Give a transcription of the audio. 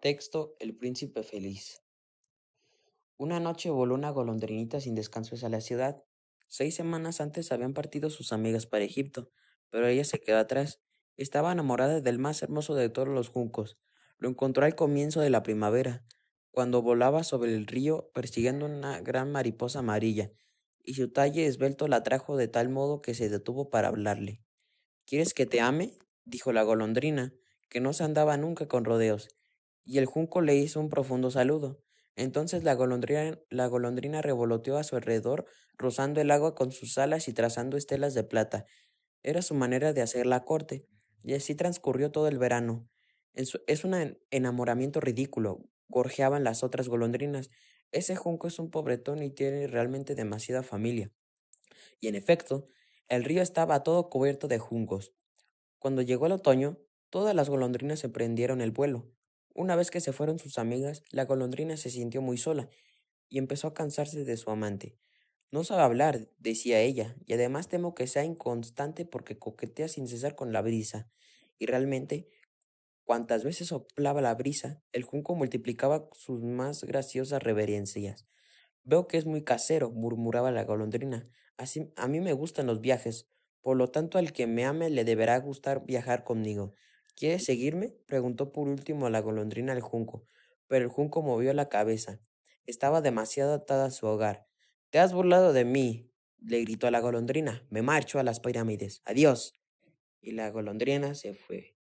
Texto El príncipe feliz. Una noche voló una golondrinita sin descanso hacia la ciudad. Seis semanas antes habían partido sus amigas para Egipto, pero ella se quedó atrás. Estaba enamorada del más hermoso de todos los juncos. Lo encontró al comienzo de la primavera, cuando volaba sobre el río persiguiendo una gran mariposa amarilla, y su talle esbelto la trajo de tal modo que se detuvo para hablarle. ¿Quieres que te ame? dijo la golondrina, que no se andaba nunca con rodeos y el junco le hizo un profundo saludo. Entonces la golondrina, la golondrina revoloteó a su alrededor, rozando el agua con sus alas y trazando estelas de plata. Era su manera de hacer la corte, y así transcurrió todo el verano. Es un enamoramiento ridículo, gorjeaban las otras golondrinas. Ese junco es un pobretón y tiene realmente demasiada familia. Y en efecto, el río estaba todo cubierto de juncos. Cuando llegó el otoño, todas las golondrinas emprendieron el vuelo. Una vez que se fueron sus amigas, la golondrina se sintió muy sola y empezó a cansarse de su amante. No sabe hablar, decía ella, y además temo que sea inconstante porque coquetea sin cesar con la brisa. Y realmente, cuantas veces soplaba la brisa, el junco multiplicaba sus más graciosas reverencias. Veo que es muy casero, murmuraba la golondrina. Así a mí me gustan los viajes, por lo tanto al que me ame le deberá gustar viajar conmigo. ¿Quieres seguirme? preguntó por último la golondrina al junco, pero el junco movió la cabeza. Estaba demasiado atada a su hogar. Te has burlado de mí, le gritó a la golondrina. Me marcho a las pirámides. Adiós. Y la golondrina se fue.